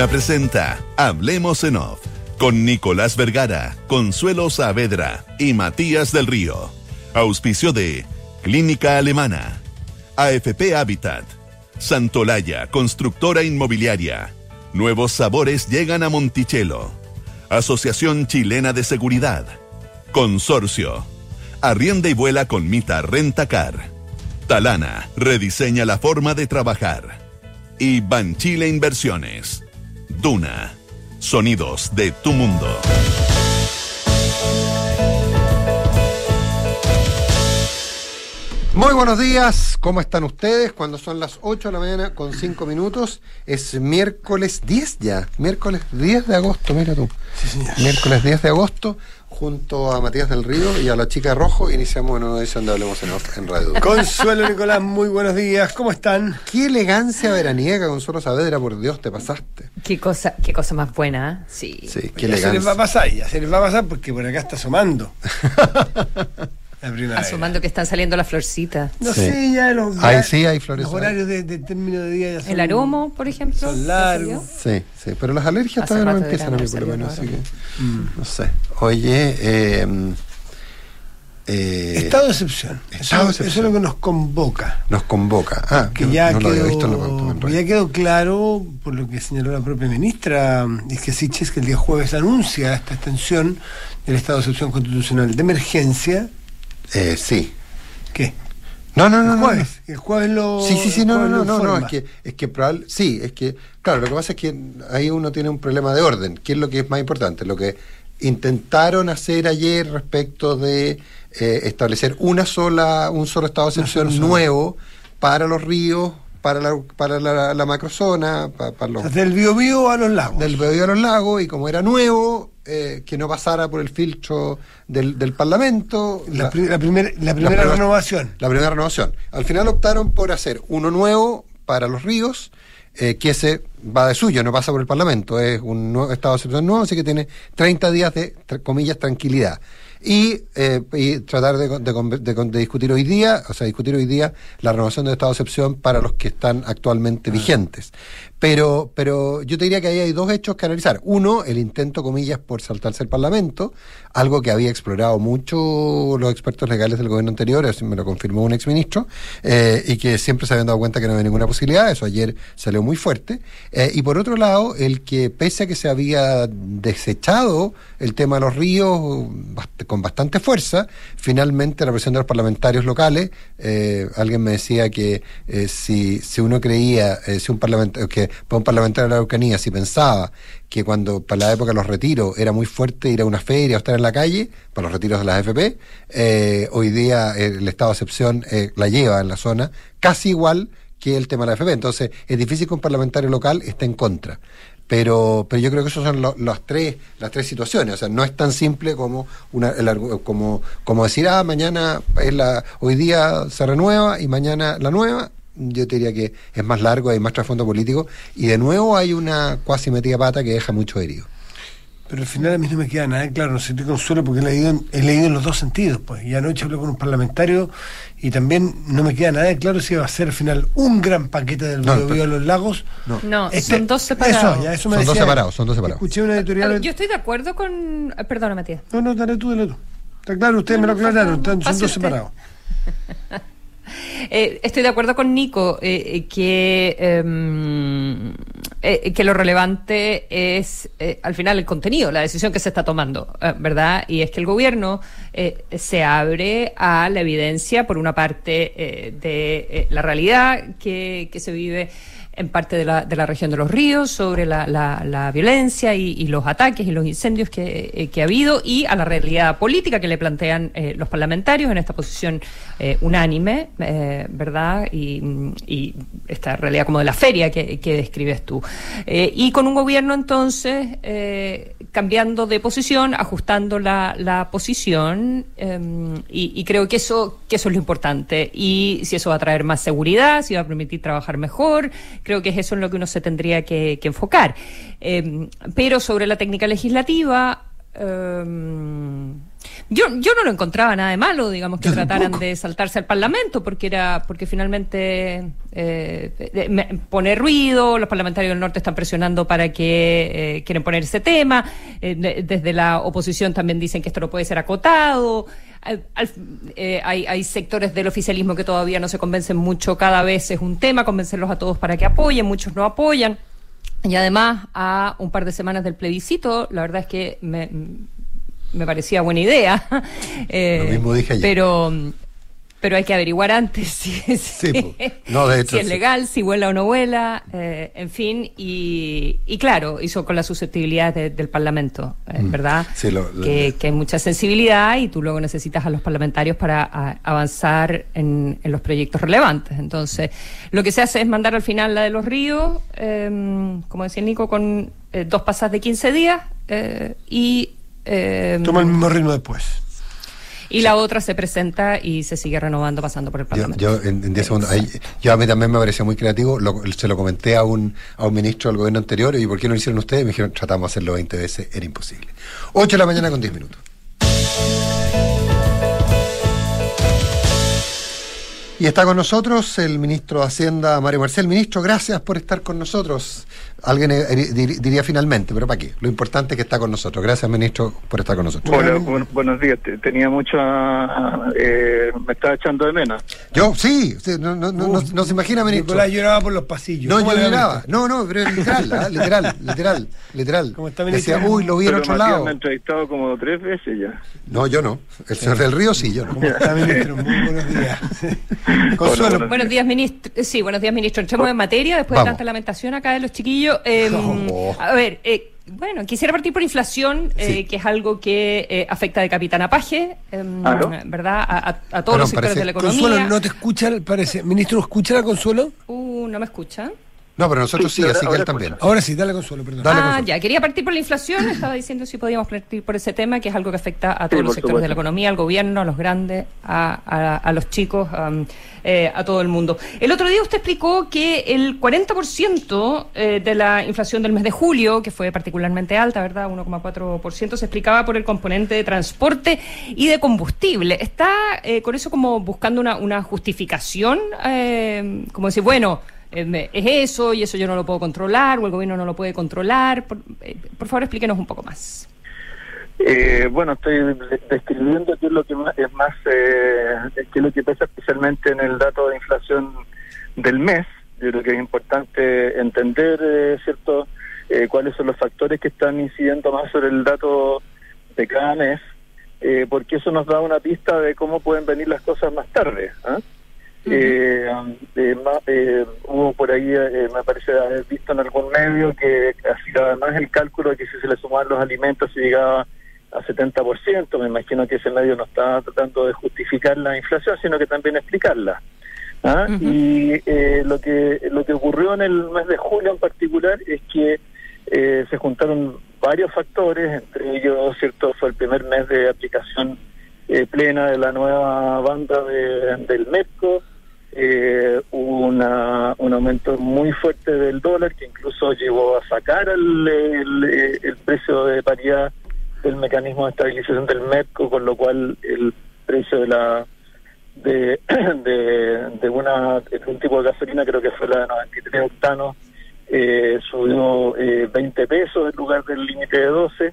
Duna presenta Hablemos en Off con Nicolás Vergara, Consuelo Saavedra y Matías del Río. Auspicio de Clínica Alemana, AFP Habitat, Santolaya, constructora inmobiliaria. Nuevos sabores llegan a Monticello. Asociación Chilena de Seguridad. Consorcio. Arrienda y vuela con Mita Rentacar. Talana rediseña la forma de trabajar. Y Banchile Inversiones. Duna. Sonidos de tu mundo. Muy buenos días, ¿cómo están ustedes? Cuando son las 8 de la mañana con 5 minutos, es miércoles 10 ya, miércoles 10 de agosto, mira tú. Miércoles 10 de agosto, junto a Matías del Río y a la chica Rojo, iniciamos una nueva edición de Hablemos en, Off en Radio. Consuelo Nicolás, muy buenos días, ¿cómo están? Qué elegancia veraniega, Consuelo Saavedra, por Dios, te pasaste. Qué cosa, qué cosa más buena, ¿eh? sí. Sí, qué ya se les va elegancia. a pasar, ya se les va a pasar porque por acá está asomando. La primavera. Asomando que están saliendo las florcitas. No Sí. sé, ya los, Ahí sí hay flores. los horarios de, de término de día ya son... El aromo, por ejemplo. son ¿qué largos. Sí, sí, pero las alergias Hace todavía no empiezan a mí por lo menos, así que Mm. no sé. Oye, eh, eh, Estado de excepción. estado Eso, de eso excepción. es lo que nos convoca. nos convoca. Ah, Que no- ya, no lo había quedó, visto en la ya quedó claro, por lo que señaló la propia ministra Isquesiches, que el día jueves anuncia esta extensión del estado de excepción constitucional de emergencia. Eh, sí. ¿Qué? No, no, no, el no, jueves. El jueves lo. no. Sí, sí, sí, no, no, no, no, no, es que, es que probable, sí, es que, claro, lo que pasa es que ahí uno tiene un problema de orden, ¿qué es lo que es más importante? Lo que intentaron hacer ayer respecto de eh, establecer una sola, un solo estado de excepción nuevo para los ríos, para la, para la, la macrozona, pa- para, los Desde el Biobío a los lagos. del Bebé a los Lagos y como era nuevo, eh, que no pasara por el filtro del, del Parlamento. la, la- pri- la primer- la primera prueba- renovación. la primera renovación. Al final optaron por hacer uno nuevo para los ríos, eh, que ese va de suyo, no pasa por el Parlamento, es un nuevo estado de excepción nuevo, así que tiene 30 días de, tra- comillas, tranquilidad. Y, eh, y tratar de, de de de discutir hoy día, o sea, discutir hoy día la renovación del estado de excepción para los que están actualmente vigentes. Pero, pero yo te diría que ahí hay dos hechos que analizar. Uno, el intento, comillas, por saltarse el Parlamento, algo que había explorado mucho los expertos legales del gobierno anterior, eso me lo confirmó un exministro, eh, y que siempre se habían dado cuenta que no había ninguna posibilidad, eso ayer salió muy fuerte. Eh, y por otro lado, el que pese a que se había desechado el tema de los ríos con bastante fuerza, finalmente la presión de los parlamentarios locales, eh, alguien me decía que eh, si, si uno creía, eh, si un parlamentario, que un parlamentario de la Araucanía, si pensaba que cuando para la época de los retiros era muy fuerte ir a una feria o estar en la calle, para los retiros de las AFP, eh, hoy día el estado de excepción la lleva en la zona casi igual que el tema de la AFP. Entonces es difícil que un parlamentario local esté en contra. Pero, pero yo creo que esas son lo- las tres las tres situaciones. O sea, no es tan simple como una el como como decir ah mañana es la hoy día se renueva y mañana la nueva. Yo te diría que es más largo, hay más trasfondo político y de nuevo hay una cuasi metida pata que deja mucho herido. Pero al final a mí no me queda nada claro, no sé, te consuelo porque he leído, he leído en los dos sentidos. pues Y anoche hablé con un parlamentario y también no me queda nada claro si va a ser al final un gran paquete del No, Biobío a los lagos. No. No, Este- son dos separados. Eso, ya, eso me Son dos decía separados, son dos separados. Escuché una A editorial. ver, yo estoy de acuerdo con. eh, Perdona, Matías. No, no, dale tú, dale tú. Está claro, ustedes No, me lo aclararon, no, no, están- son dos usted. separados. Eh, estoy de acuerdo con Nico eh, eh, que, em, eh, que lo relevante es eh, al final el contenido, la decisión que se está tomando, eh, ¿verdad? Y es que el gobierno eh, se abre a la evidencia, por una parte, eh, de eh, la realidad que, que se vive en parte de la, de la región de los ríos sobre la, la- la violencia y, y los ataques y los incendios que, eh, que ha habido y a la realidad política que le plantean eh, los parlamentarios en esta posición eh, unánime, eh, ¿verdad? Y, esta realidad como de la feria que, que describes tú. Y con un gobierno entonces cambiando de posición, ajustando la, la posición eh, y, y creo que eso, que eso es lo importante. Y si eso va a traer más seguridad, si va a permitir trabajar mejor, creo que es eso en lo que uno se tendría que, que enfocar. Eh, pero sobre la técnica legislativa, eh, Yo, yo no lo encontraba nada de malo, digamos, que trataran de saltarse al Parlamento, porque era, porque finalmente eh, pone ruido, los parlamentarios del norte están presionando para que eh, quieren poner ese tema, eh, desde la oposición también dicen que esto no puede ser acotado. Eh, hay, hay sectores del oficialismo que todavía no se convencen mucho, cada vez es un tema, convencerlos a todos para que apoyen, muchos no apoyan. Y además, a un par de semanas del plebiscito, la verdad es que me, me parecía buena idea. Eh, Lo mismo dije ayer. Pero, pero hay que averiguar antes si, es legal, si vuela o no vuela, eh, en fin, y, y, claro, hizo con la susceptibilidad del Parlamento, eh, mm. ¿verdad? que, hay mucha sensibilidad y tú luego necesitas a los parlamentarios para avanzar en, en, los proyectos relevantes. Entonces, lo que se hace es mandar al final la de los ríos, em, como decía Nico, con eh, dos pasas de 15 días y... Em, Toma el mismo ritmo después y la otra se presenta y se sigue renovando pasando por el Parlamento. Yo, en 10 segundos, yo a mí también me pareció muy creativo, se lo comenté a un, a un ministro del gobierno anterior y ¿por qué no lo hicieron ustedes? Me dijeron, tratamos de hacerlo 20 veces, era imposible. 8 de la mañana con 10 minutos. Y está con nosotros el ministro de Hacienda, Mario Marcel. Ministro, gracias por estar con nosotros. Alguien eh, diría finalmente, pero ¿para qué? Lo importante es que está con nosotros. Gracias, ministro, por estar con nosotros. Hola, buenos días. Tenía mucha... Eh, me estaba echando de menos. Yo, sí. no, no, no, no, se imagina, ministro. Nicolás lloraba por los pasillos. No, yo lloraba. No, no, pero literal, ¿ah? literal, literal, literal. ¿Cómo está, ministro? Decía, uy, lo vi en otro lado. me ha entrevistado como tres veces ya. No, yo no. El señor del Río sí, yo no. ¿Cómo está, ministro? Muy buenos días. Consuelo. Buenos días, ministro. Sí, buenos días, ministro. Entremos en materia después de tanta lamentación acá de los chiquillos Em, a ver, eh, bueno, quisiera partir por inflación, eh, que es algo que eh, afecta de capitán a paje, em, ¿verdad? A, todos los sectores de la economía. Consuelo, ¿no te escucha, parece? ¿Ministro, escucha la Consuelo? Uh, no me escucha. No, pero nosotros sí, así que él también. Ahora sí, dale consuelo, perdón. ah, ya, quería partir por la inflación, estaba diciendo si podíamos partir por ese tema, que es algo que afecta a todos los sectores de la economía, al gobierno, a los grandes, a, los chicos, eh, a todo el mundo. El otro día usted explicó que el 40% eh, de la inflación del mes de julio, que fue particularmente alta, ¿verdad? 1,4%, se explicaba por el componente de transporte y de combustible. ¿Está eh, con eso como buscando una, una justificación? como decir, bueno eh, es eso y eso yo no lo puedo controlar o el gobierno no lo puede controlar. Por, eh, favor, explíquenos un poco más. Eh, bueno, estoy describiendo qué es lo que más, es más eh, qué es lo que pasa especialmente en el dato de inflación del mes. Yo creo que es importante entender, cierto, cuáles son los factores que están incidiendo más sobre el dato de cada mes, porque eso nos da una pista de cómo pueden venir las cosas más tarde. ¿Ah? Eh, eh, eh, hubo por ahí, eh, me parece haber visto en algún medio que hacía además el cálculo de que si se le sumaban los alimentos se llegaba a 70%. Me imagino que ese medio no estaba tratando de justificar la inflación, sino que también explicarla. ¿ah? Y lo que lo que ocurrió en el mes de julio en particular es que se juntaron varios factores, entre ellos, cierto, fue el primer mes de aplicación plena de la nueva banda de, del MEPCO, eh, una, un aumento muy fuerte del dólar que incluso llevó a sacar el, el, precio de paridad del mecanismo de estabilización del MEPCO, con lo cual el precio de la de, de, una un tipo de gasolina, creo que fue la de 93 octanos, eh, subió eh, 20 pesos en lugar del límite de 12.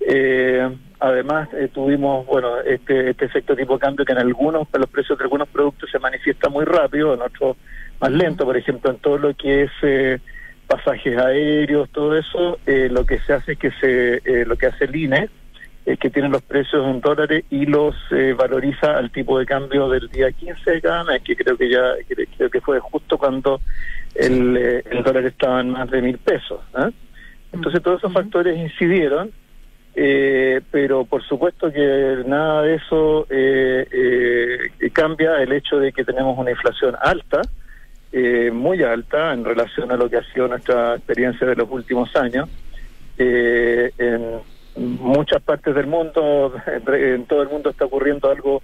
Eh, además eh, tuvimos bueno este, este efecto tipo de cambio que en algunos los precios de algunos productos se manifiesta muy rápido en otros más lento. Por ejemplo en todo lo que es eh, pasajes aéreos todo eso eh, lo que se hace es que se lo que hace el INE es que tiene los precios en dólares y los valoriza al tipo de cambio del día 15 de cada mes que creo que ya creo que fue justo cuando el, el dólar estaba en más de mil pesos entonces todos esos factores incidieron eh, pero por supuesto que nada de eso eh, eh, cambia el hecho de que tenemos una inflación alta, muy alta en relación a lo que ha sido nuestra experiencia de los últimos años. en muchas partes del mundo, en todo el mundo está ocurriendo algo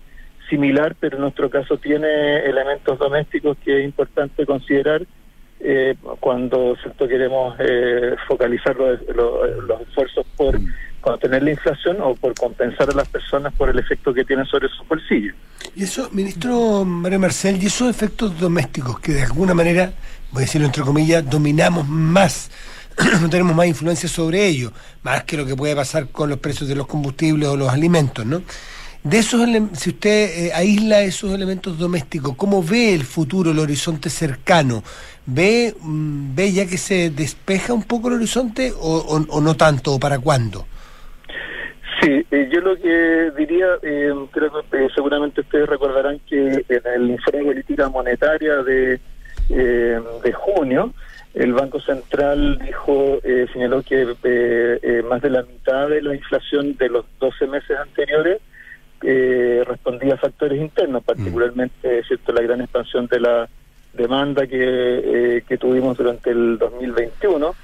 similar, pero en nuestro caso tiene elementos domésticos que es importante considerar cuando queremos focalizar los esfuerzos por contener la inflación o por compensar a las personas por el efecto que tiene sobre sus bolsillos. Y eso, ministro Mario Marcel, y esos efectos domésticos que de alguna manera, voy a decirlo entre comillas, dominamos más, no tenemos más influencia sobre ellos, más que lo que puede pasar con los precios de los combustibles o los alimentos, ¿no? De esos, si usted eh, aísla esos elementos domésticos, ¿cómo ve el futuro, el horizonte cercano? ¿Ve, mm, ve ya que se despeja un poco el horizonte o no tanto, o para cuándo? Sí, eh, yo lo que diría, eh, creo que eh, seguramente ustedes recordarán que en el informe de política monetaria de, de junio, el Banco Central dijo, señaló que más de la mitad de la inflación de los 12 meses anteriores respondía a factores internos, particularmente cierto la gran expansión de la demanda que, que tuvimos durante el 2021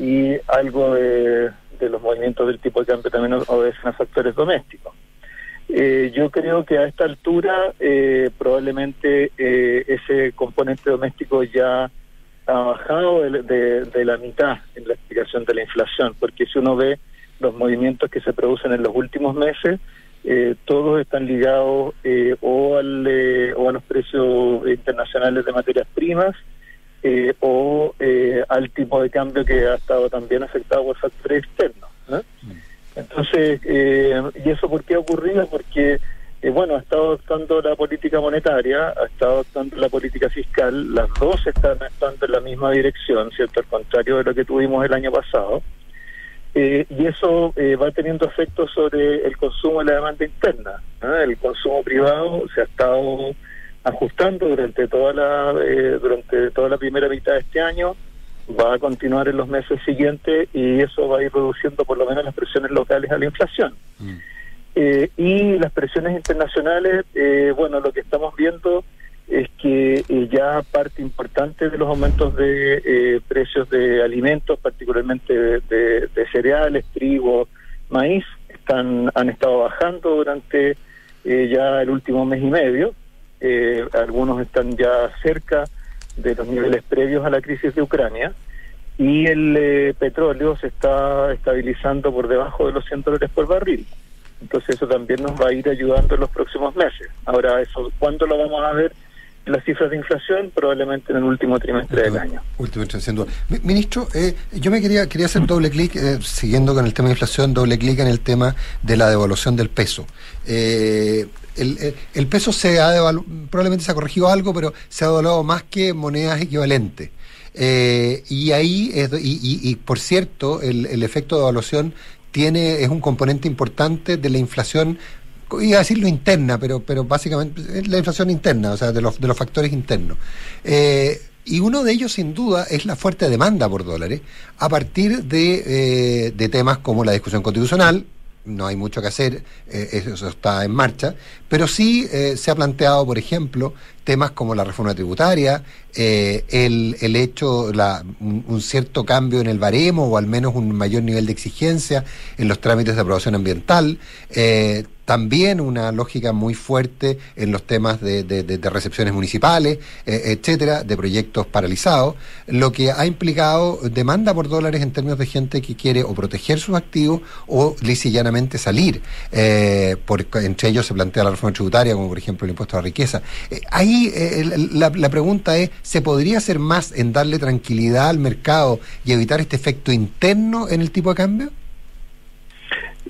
y algo de de los movimientos del tipo de cambio también obedecen a factores domésticos. Eh, yo creo que a esta altura eh, probablemente eh, ese componente doméstico ya ha bajado de, la mitad en la explicación de la inflación, porque si uno ve los movimientos que se producen en los últimos meses, todos están ligados o, al, o a los precios internacionales de materias primas, eh, o eh, al tipo de cambio que ha estado también afectado por factores externos. Entonces, eh, ¿y eso por qué ha ocurrido? Porque, bueno, ha estado adoptando la política monetaria, ha estado adoptando la política fiscal, las dos están actuando en la misma dirección, ¿cierto? Al contrario de lo que tuvimos el año pasado. y eso va teniendo efectos sobre el consumo y la demanda interna. El consumo privado se ha estado ajustando durante toda la eh, durante toda la primera mitad de este año va a continuar en los meses siguientes y eso va a ir reduciendo por lo menos las presiones locales a la inflación mm. eh, y las presiones internacionales eh, bueno lo que estamos viendo es que ya parte importante de los aumentos de precios de alimentos particularmente de, de, cereales trigo maíz están han estado bajando durante ya el último mes y medio eh, algunos están ya cerca de los niveles previos a la crisis de Ucrania y el eh, petróleo se está estabilizando por debajo de los 100 dólares por barril. Entonces eso también nos va a ir ayudando en los próximos meses. Ahora, eso ¿cuándo lo vamos a ver? las cifras de inflación probablemente en el último trimestre del año. Último trimestre, Ministro, eh, yo me quería quería hacer doble clic, eh, siguiendo con el tema de inflación, doble clic en el tema de la devaluación del peso. Eh, el, peso se ha probablemente se ha corregido algo, pero se ha devaluado más que monedas equivalentes. y ahí, y, por cierto, el, el efecto de devaluación tiene, es un componente importante de la inflación iba a decirlo interna, pero, pero básicamente es la inflación interna, o sea, de los, de los factores internos. Eh, y uno de ellos, sin duda, es la fuerte demanda por dólares, a partir de, eh, de temas como la discusión constitucional, no hay mucho que hacer, eh, eso está en marcha, pero sí se ha planteado, por ejemplo, temas como la reforma tributaria, el, el hecho, la, un, cierto cambio en el baremo o al menos un mayor nivel de exigencia en los trámites de aprobación ambiental, también una lógica muy fuerte en los temas de, de, recepciones municipales, eh, etcétera, de proyectos paralizados, lo que ha implicado demanda por dólares en términos de gente que quiere o proteger sus activos o llanamente salir. Eh, por, entre ellos se plantea la reforma tributaria, como por ejemplo el impuesto a la riqueza. Eh, la, la pregunta es, ¿se podría hacer más en darle tranquilidad al mercado y evitar este efecto interno en el tipo de cambio?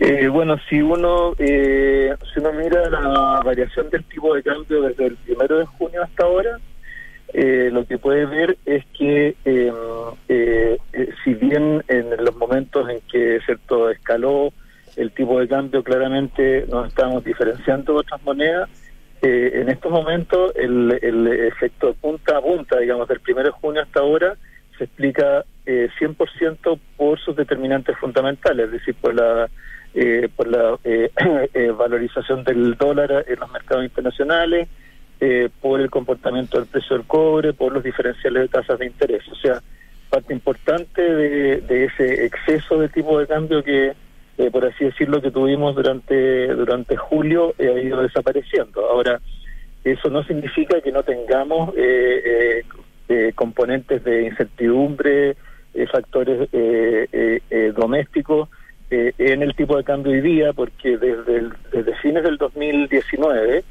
Eh, bueno, si uno eh, si uno mira la variación del tipo de cambio desde el primero de junio hasta ahora, eh, lo que puede ver es que si bien en los momentos en que cierto escaló el tipo de cambio claramente nos estamos diferenciando de otras monedas, en estos momentos el, el efecto punta a punta, digamos, del primero de junio hasta ahora, se explica 100% por sus determinantes fundamentales, es decir, por la eh, por la eh, eh, valorización del dólar en los mercados internacionales, por el comportamiento del precio del cobre, por los diferenciales de tasas de interés. O sea, parte importante de, ese exceso de tipo de cambio que, por así decirlo, que tuvimos durante, durante julio ha ido desapareciendo. Ahora, eso no significa que no tengamos componentes de incertidumbre, factores domésticos en el tipo de cambio hoy día, porque desde, desde fines del 2019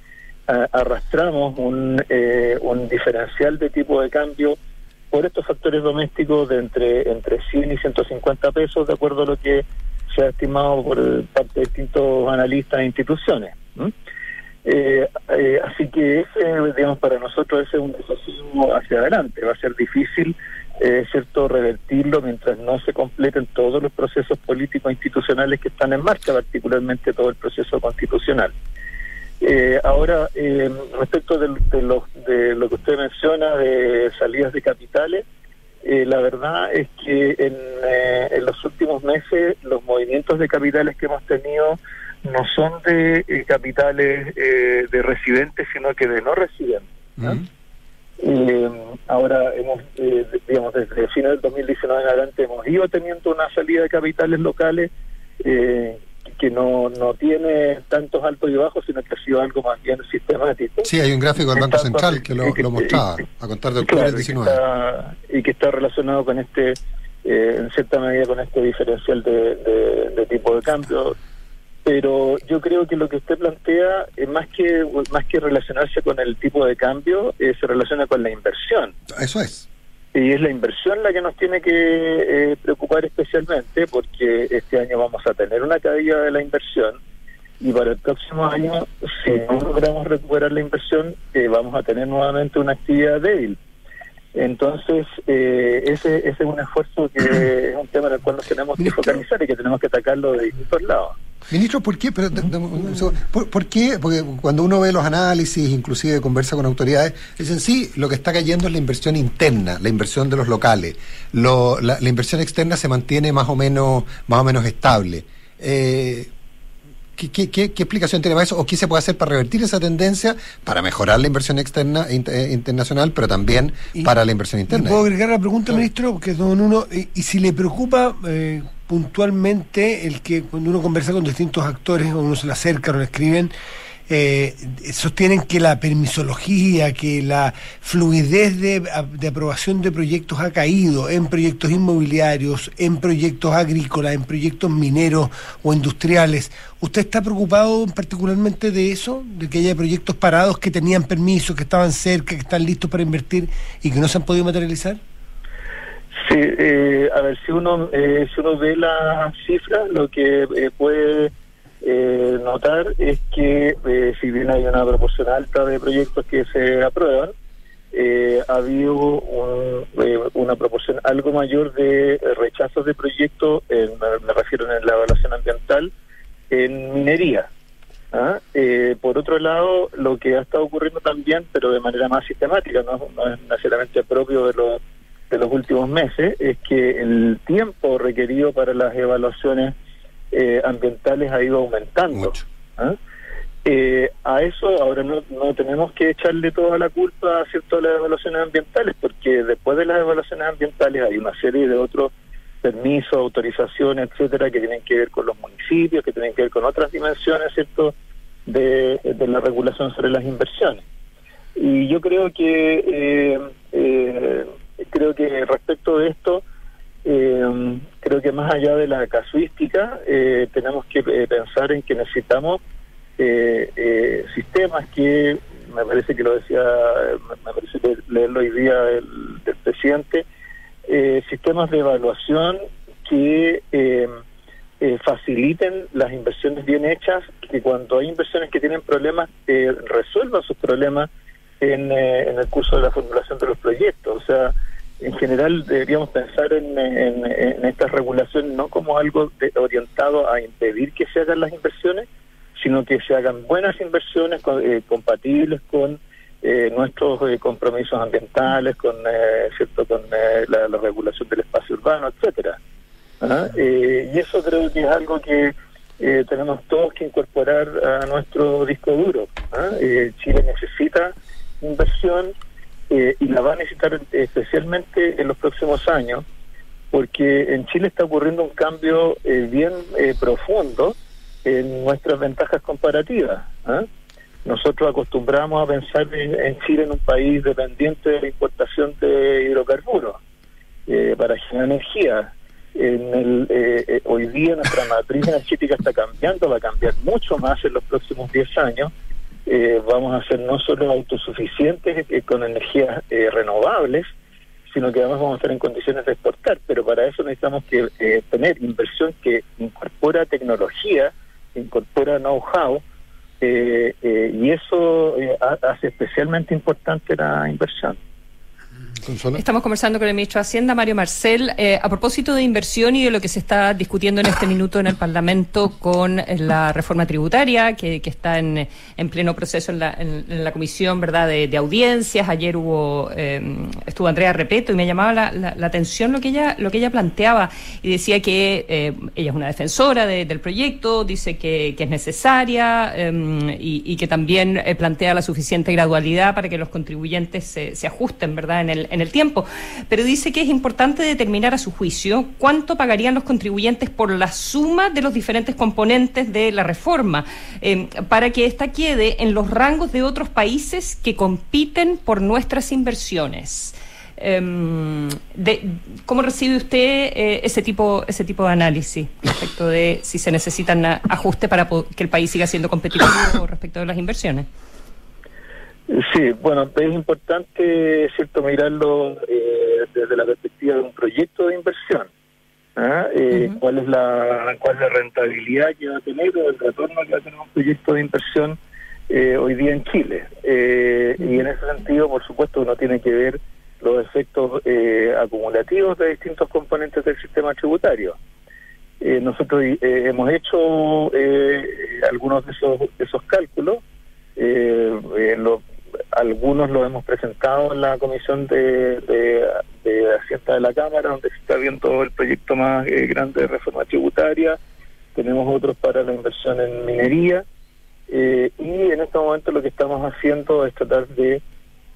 arrastramos un, un diferencial de tipo de cambio por estos factores domésticos de entre, entre 100 y 150 pesos, de acuerdo a lo que se ha estimado por parte de distintos analistas e instituciones. Eh, eh, así que ese, digamos, para nosotros ese es un desafío hacia adelante. Va a ser difícil, eh, cierto, revertirlo mientras no se completen todos los procesos políticos e institucionales que están en marcha, particularmente todo el proceso constitucional. Eh, ahora, respecto de lo que usted menciona de salidas de capitales, eh, la verdad es que en, eh, en, los últimos meses los movimientos de capitales que hemos tenido no son de eh, capitales de residentes, sino que de no residentes. ahora, hemos, digamos, desde el final del 2019 en adelante hemos ido teniendo una salida de capitales locales que no, no tiene tantos altos y bajos, sino que ha sido algo más bien sistemático. Sí, hay un gráfico del Banco Central que lo, lo mostraba a contar de octubre del 19. Y que, está, relacionado con este, eh, en cierta medida, con este diferencial de, de, tipo de cambio. Pero yo creo que lo que usted plantea, es más que más que relacionarse con el tipo de cambio, eh, se relaciona con la inversión. Eso es y es la inversión la que nos tiene que eh, preocupar especialmente porque este año vamos a tener una caída de la inversión y para el próximo año, si no logramos recuperar la inversión, eh, vamos a tener nuevamente una actividad débil. Entonces, eh, ese, ese es un esfuerzo que es un tema en el cual nos tenemos que focalizar y que tenemos que atacarlo de distintos lados. Ministro, ¿por qué? Pero, ¿por, qué? Porque cuando uno ve los análisis, inclusive conversa con autoridades, dicen sí, lo que está cayendo es la inversión interna, la inversión de los locales. Lo, la, inversión externa se mantiene más o menos, más o menos estable. Eh, ¿qué, qué, qué, explicación tiene para eso? ¿O qué se puede hacer para revertir esa tendencia, para mejorar la inversión externa eh, internacional, pero también para la inversión interna? ¿Puedo agregar la pregunta, ministro? Que es don uno, y, y si le preocupa... Eh, puntualmente el que cuando uno conversa con distintos actores o uno se le acerca o le escriben, eh, sostienen que la permisología, que la fluidez de, aprobación de proyectos ha caído en proyectos inmobiliarios, en proyectos agrícolas, en proyectos mineros o industriales. ¿Usted está preocupado particularmente de eso? ¿De que haya proyectos parados que tenían permiso, que estaban cerca, que están listos para invertir y que no se han podido materializar? Sí, eh, a ver, si uno, eh, si uno ve las cifras, lo que eh, puede eh, notar es que si bien hay una proporción alta de proyectos que se aprueban, ha habido un, una proporción algo mayor de rechazos de proyectos, me, refiero en la evaluación ambiental, en minería. ¿ah? por otro lado, lo que ha estado ocurriendo también, pero de manera más sistemática, no, no es necesariamente propio de los de los últimos meses es que el tiempo requerido para las evaluaciones eh, ambientales ha ido aumentando. ¿ah? Eh, a eso ahora no, no tenemos que echarle toda la culpa a ciertas las evaluaciones ambientales, porque después de las evaluaciones ambientales hay una serie de otros permisos, autorizaciones, etcétera, que tienen que ver con los municipios, que tienen que ver con otras dimensiones, ¿cierto?, de, de la regulación sobre las inversiones. Y yo creo que eh, eh, creo que respecto de esto, eh, creo que más allá de la casuística, eh, tenemos que eh, pensar en que necesitamos sistemas que, me parece que lo decía, me parece leerlo hoy día del, presidente, sistemas de evaluación que faciliten las inversiones bien hechas, que cuando hay inversiones que tienen problemas, resuelvan sus problemas en, en el curso de la formulación de los proyectos. O sea, en general deberíamos pensar en, en, esta regulación no como algo orientado a impedir que se hagan las inversiones, sino que se hagan buenas inversiones eh, compatibles con eh, nuestros eh, compromisos ambientales, con cierto con la, regulación del espacio urbano, etcétera. ¿Ah? y eso creo que es algo que tenemos todos que incorporar a nuestro disco duro. ¿ah? Chile necesita inversión eh, y la va a necesitar especialmente en los próximos años, porque en Chile está ocurriendo un cambio eh, bien eh, profundo en nuestras ventajas comparativas. ¿ah? Nosotros acostumbramos a pensar en, Chile en un país dependiente de la importación de hidrocarburos para generar energía. En el, eh, eh, hoy día nuestra matriz energética está cambiando, va a cambiar mucho más en los próximos 10 años. Eh, vamos a ser no solo autosuficientes con energías renovables, sino que además vamos a estar en condiciones de exportar. Pero para eso necesitamos que tener inversión que incorpora tecnología, incorpora know-how, y eso hace especialmente importante la inversión. Estamos conversando con el ministro de Hacienda, Mario Marcel, eh, a propósito de inversión y de lo que se está discutiendo en este minuto en el Parlamento con la reforma tributaria, que, está en, pleno proceso en la, comisión verdad de, audiencias. Ayer hubo eh, estuvo Andrea Repeto y me llamaba la, atención lo que ella lo que ella planteaba. Y decía que eh, ella es una defensora del proyecto, dice que, es necesaria em, y, que también plantea la suficiente gradualidad para que los contribuyentes se, se ajusten, verdad, en el en el tiempo, pero dice que es importante determinar a su juicio cuánto pagarían los contribuyentes por la suma de los diferentes componentes de la reforma, eh, para que ésta quede en los rangos de otros países que compiten por nuestras inversiones. Em, ¿Cómo recibe usted eh, ese tipo ese tipo de análisis respecto de si se necesitan ajustes para que el país siga siendo competitivo respecto de las inversiones? Sí, bueno, es importante, cierto, mirarlo eh, desde la perspectiva de un proyecto de inversión. ¿ah? Eh, ¿Cuál es la cuál es la rentabilidad que va a tener o el retorno que va a tener un proyecto de inversión eh, hoy día en Chile? Y en ese sentido, por supuesto, uno tiene que ver los efectos acumulativos de distintos componentes del sistema tributario. nosotros hemos hecho algunos de esos, de esos cálculos. Eh, lo, algunos lo hemos presentado en la comisión de, de, Hacienda de la Cámara, donde se está viendo el proyecto más eh, grande de reforma tributaria. Tenemos otros para la inversión en minería. Eh, y en este momento lo que estamos haciendo es tratar de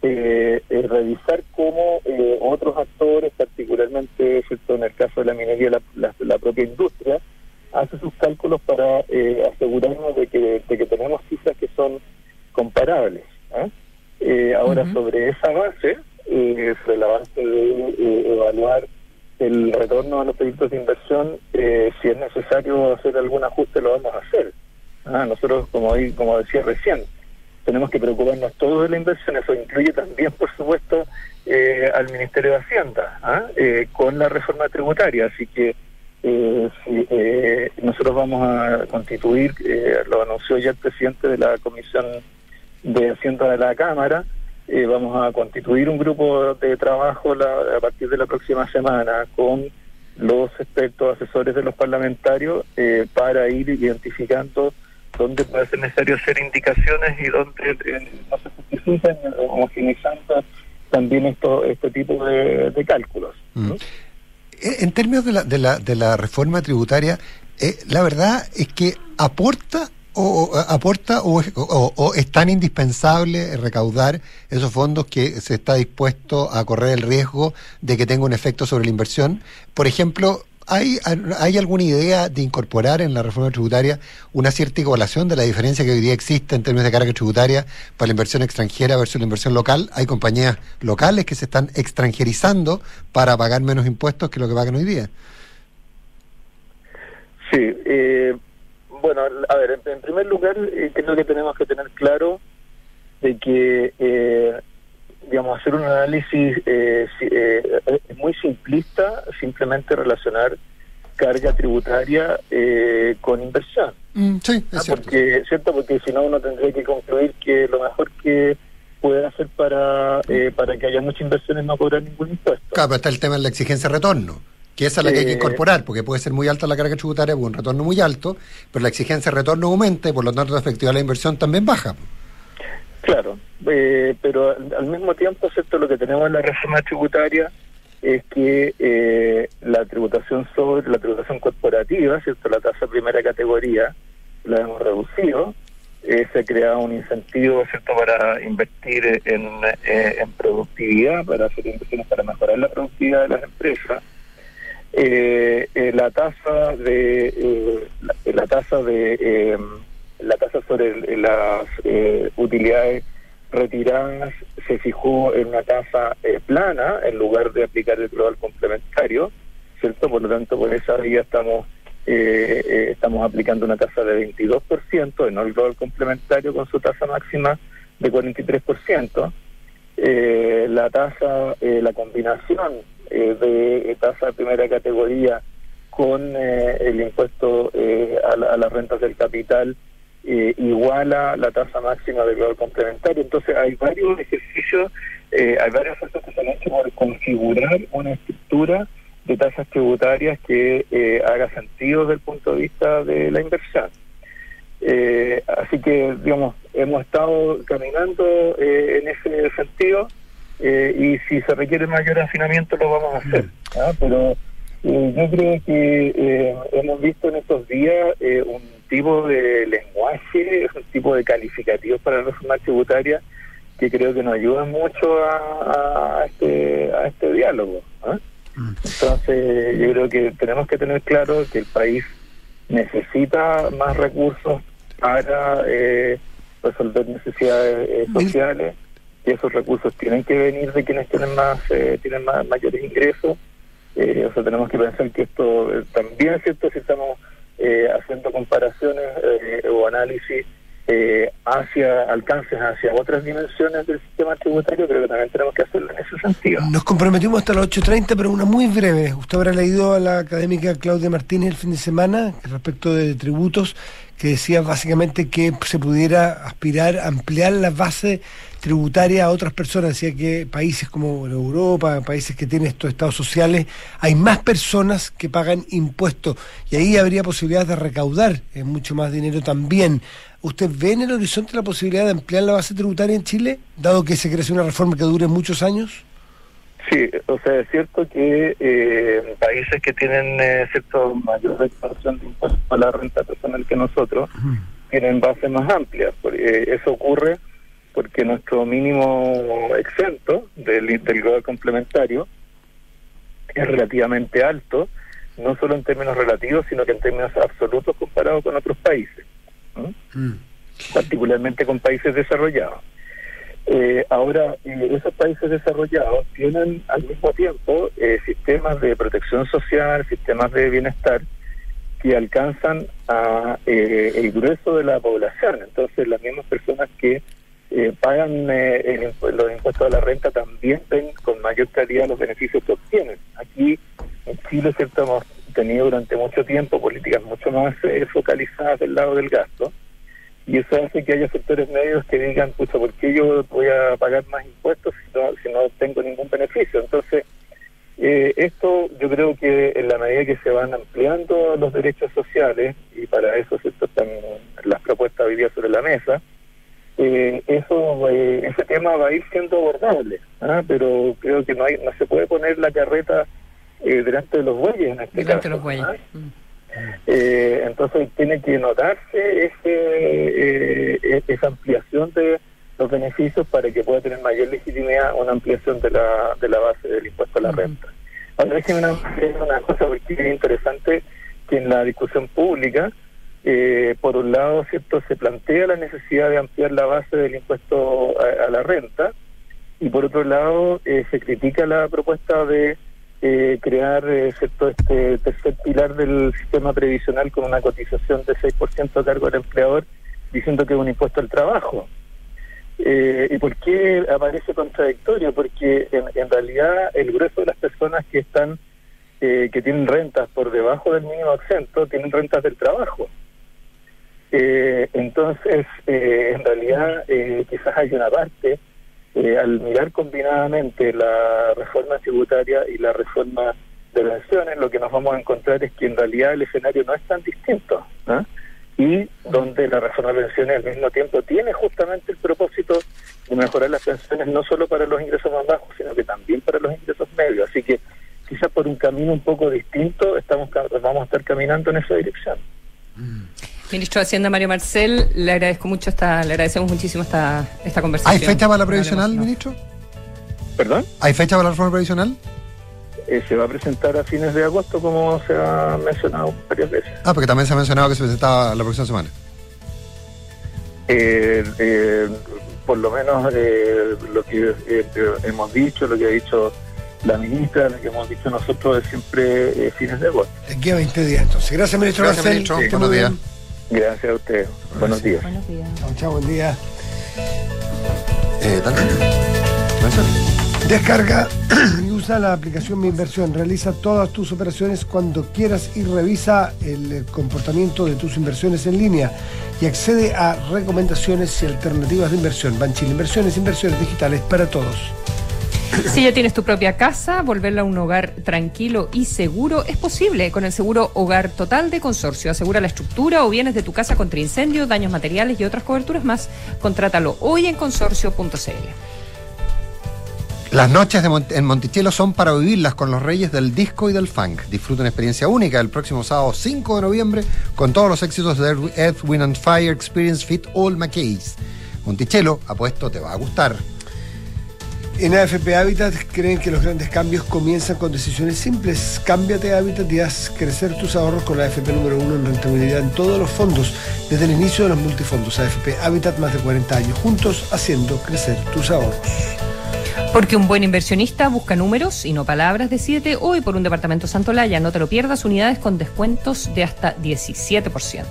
eh, revisar cómo otros actores, particularmente en el caso de la minería, la, propia industria, hace sus cálculos para asegurarnos de que, de que tenemos cifras que son comparables. ¿eh? Eh, ahora, sobre esa base, eh, sobre la base de eh, evaluar el retorno a los proyectos de inversión, si es necesario hacer algún ajuste, lo vamos a hacer. Ah, nosotros, como, como decía recién, tenemos que preocuparnos todos de la inversión, eso incluye también, por supuesto, al Ministerio de Hacienda, ¿ah? con la reforma tributaria. Así que nosotros vamos a constituir, lo anunció ya el presidente de la Comisión de Hacienda de la Cámara. Eh, vamos a constituir un grupo de trabajo a partir de la próxima semana con los expertos asesores de los parlamentarios eh, para ir identificando dónde puede ser necesario hacer indicaciones y dónde eh, no se justifican, homogenizando también esto, este tipo de, cálculos. Mm. En términos de la, de la, de la reforma tributaria, la verdad es que aporta o, aporta o, o, es tan indispensable recaudar esos fondos que se está dispuesto a correr el riesgo de que tenga un efecto sobre la inversión. Por ejemplo, ¿hay, ¿hay alguna idea de incorporar en la reforma tributaria una cierta igualación de la diferencia que hoy día existe en términos de carga tributaria para la inversión extranjera versus la inversión local? Hay compañías locales que se están extranjerizando para pagar menos impuestos que lo que pagan hoy día. Sí, eh, bueno, a ver, en, primer lugar, eh, creo que tenemos que tener claro de que, eh, digamos, hacer un análisis eh, es muy simplista, simplemente relacionar carga tributaria con inversión. Mm, sí, es ah, cierto. Porque, ¿cierto? Porque si no, uno tendría que concluir que lo mejor que puede hacer para, para que haya mucha inversión es no cobrar ningún impuesto. Claro, pero está el tema de la exigencia de retorno. Que esa es la que hay que incorporar, porque puede ser muy alta la carga tributaria con un retorno muy alto, pero la exigencia de retorno aumenta y por lo tanto la efectividad de la inversión también baja. Claro, eh, pero al, mismo tiempo, ¿cierto? lo que tenemos en la reforma tributaria es que eh, la tributación sobre la tributación corporativa, ¿cierto? la tasa primera categoría, la hemos reducido, eh, se ha creado un incentivo cierto para invertir en, en productividad, para hacer inversiones para mejorar la productividad de las empresas eh, eh, la tasa de eh, la, tasa de eh, la tasa sobre las utilidades retiradas se fijó en una tasa plana en lugar de aplicar el global complementario ¿cierto? Por lo tanto, por esa vía estamos eh, eh, estamos aplicando una tasa de 22% en el rol complementario con su tasa máxima de 43%. Eh, la tasa, eh, la combinación eh, de tasa de primera categoría con eh, el impuesto eh, a, la- a las rentas del capital eh, iguala la tasa máxima del valor complementario. Entonces hay varios ejercicios, eh, hay varios esfuerzos que se han hecho por configurar una estructura de tasas tributarias que eh, haga sentido desde el punto de vista de la inversión. Eh, así que, digamos, hemos estado caminando eh, en ese sentido eh, y si se requiere mayor afinamiento lo vamos a hacer. ¿ah? Pero eh, yo creo que eh, hemos visto en estos días eh, un tipo de lenguaje, un tipo de calificativos para la reforma tributaria que creo que nos ayuda mucho a, a este, a este diálogo. ¿ah? Entonces, yo creo que tenemos que tener claro que el país necesita más recursos para eh, resolver necesidades eh, sociales y esos recursos tienen que venir de quienes tienen más eh, tienen más mayores ingresos. Eh, o sea tenemos que pensar que esto eh, también es cierto si estamos eh, haciendo comparaciones eh, o análisis hacia alcances hacia otras dimensiones del sistema tributario creo que también tenemos que hacerlo en ese sentido. Nos comprometimos hasta las 8.30, pero una muy breve. Usted habrá leído a la académica Claudia Martínez el fin de semana respecto de tributos, que decía básicamente que se pudiera aspirar a ampliar la base tributaria a otras personas. Decía que países como Europa, países que tienen estos estados sociales, hay más personas que pagan impuestos y ahí habría posibilidades de recaudar eh, mucho más dinero también. ¿Usted ve en el horizonte la posibilidad de ampliar la base tributaria en Chile, dado que se crece una reforma que dure muchos años? Sí, o sea, es cierto que eh, países que tienen eh, cierto mayor recaudación de impuestos a la renta personal que nosotros tienen bases más amplias. Porque, eh, eso ocurre porque nuestro mínimo exento del, del GOE complementario es relativamente alto, no solo en términos relativos, sino que en términos absolutos comparado con otros países, ¿no? particularmente con países desarrollados. Eh, ahora, eh, esos países desarrollados tienen al mismo tiempo eh, sistemas de protección social, sistemas de bienestar que alcanzan a eh, el grueso de la población. Entonces, las mismas personas que eh, pagan eh, el los impuestos a la renta también con mayor calidad los beneficios que obtienen. Aquí en Chile, cierto, hemos tenido durante mucho tiempo políticas mucho más eh, focalizadas del lado del gasto y eso hace que haya sectores medios que digan, pucha, ¿por qué yo voy a pagar más impuestos si no, si no tengo ningún beneficio? Entonces, eh, esto yo creo que en la medida que se van ampliando los derechos sociales, y para eso están las propuestas hoy día sobre la mesa, eh, eso eh, ese tema va a ir siendo abordable, ¿ah? pero creo que no hay no se puede poner la carreta eh, delante de los bueyes en este Delante caso. de los bueyes. ¿ah? Mm. Eh, entonces tiene que notarse ese, eh, e- esa ampliación de los beneficios para que pueda tener mayor legitimidad una ampliación de la, de la base del impuesto a la renta. Ahora déjenme una, una cosa porque es interesante que en la discusión pública, eh, por un lado, cierto se plantea la necesidad de ampliar la base del impuesto a, la renta y por otro lado eh, se critica la propuesta de eh, crear eh, cierto este tercer pilar del sistema previsional con una cotización de 6% a cargo del empleador diciendo que es un impuesto al trabajo. Eh, ¿Y por qué aparece contradictorio? Porque en, en realidad el grueso de las personas que están que tienen rentas por debajo del mínimo exento tienen rentas del trabajo. Eh, entonces, eh, en realidad, eh, quizás hay una parte, eh, al mirar combinadamente la reforma tributaria y la reforma de pensiones, lo que nos vamos a encontrar es que en realidad el escenario no es tan distinto. ¿no? Y donde la reforma de pensiones al mismo tiempo tiene justamente el propósito de mejorar las pensiones no solo para los ingresos más bajos, sino que también para los ingresos medios. Así que quizás por un camino un poco distinto estamos vamos a estar caminando en esa dirección. Ministro de Hacienda Mario Marcel, le agradezco mucho esta, le agradecemos muchísimo esta, esta conversación. ¿Hay fecha para la previsional, no. ministro? ¿Perdón? ¿Hay fecha para la reforma previsional? Eh, se va a presentar a fines de agosto, como se ha mencionado varias veces. Ah, porque también se ha mencionado que se presentaba la próxima semana. Eh, eh, por lo menos eh, lo que hemos dicho, lo que ha dicho la ministra, la que hemos dicho nosotros de siempre eh, fines de agosto. De aquí a 20 días, entonces. Gracias, ministro Gracias, Marcel. ministro. Buenos días. Gracias a ustedes. Buenos días. Buenos días. Chao, chao, buen día. Eh. Descarga y usa la aplicación Mi Inversión. Realiza todas tus operaciones cuando quieras y revisa el comportamiento de tus inversiones en línea y accede a recomendaciones y alternativas de inversión. Banchile Inversiones, inversiones digitales para todos. Si ya tienes tu propia casa, volverla a un hogar tranquilo y seguro es posible con el seguro Hogar Total de Consorcio. Asegura la estructura o bienes de tu casa contra incendio, daños materiales y otras coberturas más. Contrátalo hoy en consorcio.cl. Las noches en Monticello son para vivirlas con los reyes del disco y del funk. Disfruta una experiencia única el próximo sábado 5 de noviembre con todos los éxitos de Earth, Wind and Fire Experience Fit All McKays. Monticello, apuesto, te va a gustar. En AFP Habitat creen que los grandes cambios comienzan con decisiones simples. Cámbiate a Habitat y haz crecer tus ahorros con la AFP número uno en rentabilidad en todos los fondos, desde el inicio de los multifondos. AFP Habitat, más de 40 años juntos haciendo crecer tus ahorros. Porque un buen inversionista busca números y no palabras. Decídete hoy por un departamento Santolaya. No te lo pierdas. Unidades con descuentos de hasta 17%.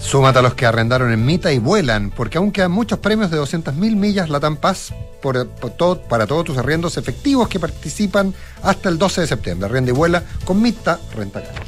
Súmate a los que arrendaron en Mita y vuelan, porque aún quedan muchos premios de 200.000 millas Latam Paz por, todo- para todos tus arriendos efectivos que participan hasta el 12 de septiembre. Arrienda y vuela con Mita Rentacar.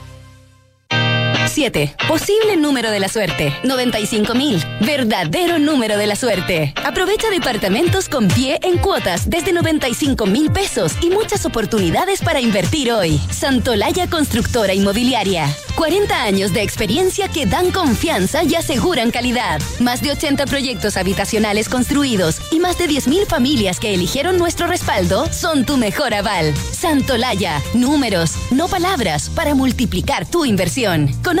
7. Posible número de la suerte. 95.000. Verdadero número de la suerte. Aprovecha departamentos con pie en cuotas desde 95 mil pesos y muchas oportunidades para invertir hoy. Santolaya Constructora Inmobiliaria. 40 años de experiencia que dan confianza y aseguran calidad. Más de 80 proyectos habitacionales construidos y más de 10.000 familias que eligieron nuestro respaldo son tu mejor aval. Santolaya. Números, no palabras, para multiplicar tu inversión. Conoce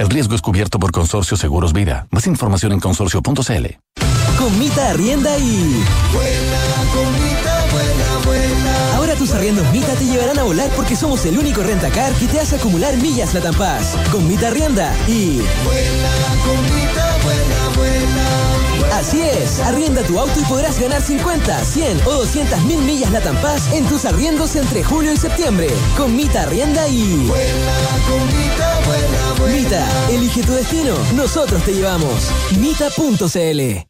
El riesgo es cubierto por Consorcio Seguros Vida. Más información en consorcio.cl. Con Mita Arrienda y... Ahora tus arriendos Mita te llevarán a volar porque somos el único rentacar que te hace acumular millas Latam Paz. Con Mita Arrienda y... Así es, arrienda tu auto y podrás ganar 50, 100 o 200 mil millas Latam Paz en tus arriendos entre julio y septiembre. Con Mita Arrienda y... Mita, elige tu destino, nosotros te llevamos. Mita.cl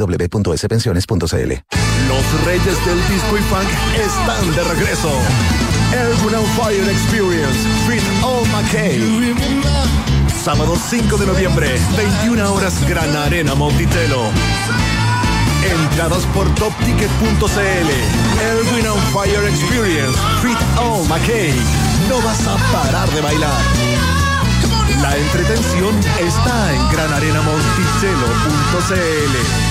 www.spensiones.cl. Los reyes del disco y funk están de regreso. Urban on Fire Experience, Fit All McKay. Sábado 5 de noviembre, 21 horas, Gran Arena Monticello. Entradas por topticket.cl. Erwin on Fire Experience, Fit All McKay. No vas a parar de bailar. La entretención está en granarenamonticello.cl.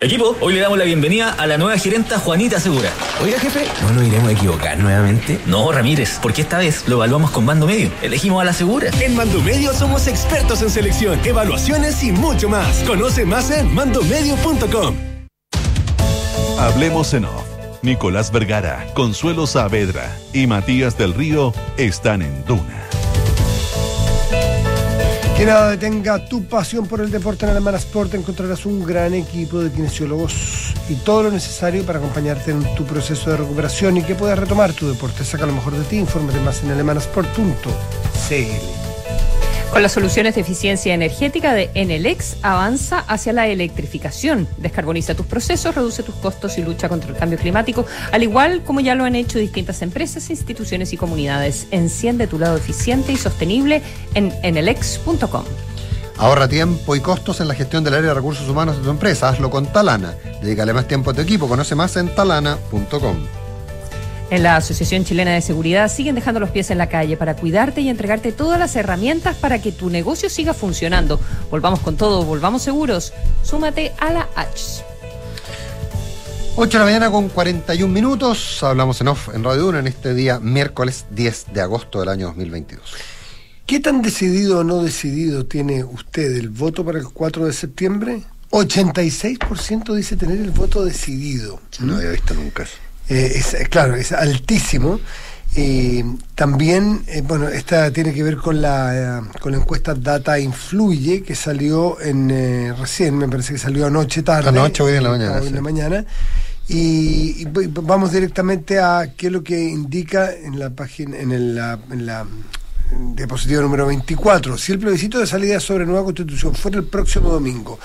Equipo, hoy le damos la bienvenida a la nueva gerenta Juanita Segura. Oiga, jefe, ¿no nos iremos a equivocar nuevamente? No, Ramírez, porque esta vez lo evaluamos con Mando Medio. Elegimos a la Segura. En Mando Medio somos expertos en selección, evaluaciones y mucho más. Conoce más en mandomedio.com. Hablemos en off. Nicolás Vergara, Consuelo Saavedra y Matías del Río están en Duna. Que nada detenga tu pasión por el deporte en Alemana Sport. Encontrarás un gran equipo de kinesiólogos y todo lo necesario para acompañarte en tu proceso de recuperación y que puedas retomar tu deporte. Saca lo mejor de ti. Infórmate más en alemanasport.cl. Con las soluciones de eficiencia energética de Enelex, avanza hacia la electrificación. Descarboniza tus procesos, reduce tus costos y lucha contra el cambio climático, al igual como ya lo han hecho distintas empresas, instituciones y comunidades. Enciende tu lado eficiente y sostenible en enelex.com. Ahorra tiempo y costos en la gestión del área de recursos humanos de tu empresa. Hazlo con Talana. Dedícale más tiempo a tu equipo. Conoce más en talana.com. En la Asociación Chilena de Seguridad siguen dejando los pies en la calle para cuidarte y entregarte todas las herramientas para que tu negocio siga funcionando. Volvamos con todo, volvamos seguros. Súmate a la H. 8 de la mañana con 41 minutos. Hablamos en off en Radio 1 en este día miércoles 10 de agosto del año 2022. ¿Qué tan decidido o no decidido tiene usted el voto para el 4 de septiembre? 86% dice tener el voto decidido. No había visto nunca eso. Eh, es, eh, claro, es altísimo. Eh, también, eh, bueno, esta tiene que ver con la, eh, con la encuesta Data Influye, que salió en eh, recién, me parece que salió anoche tarde. Anoche, hoy en la mañana, Hoy en la mañana. Y, vamos directamente a qué es lo que indica en la página, en el, la, en la diapositiva número 24. Si el plebiscito de salida sobre nueva constitución fuera el próximo domingo,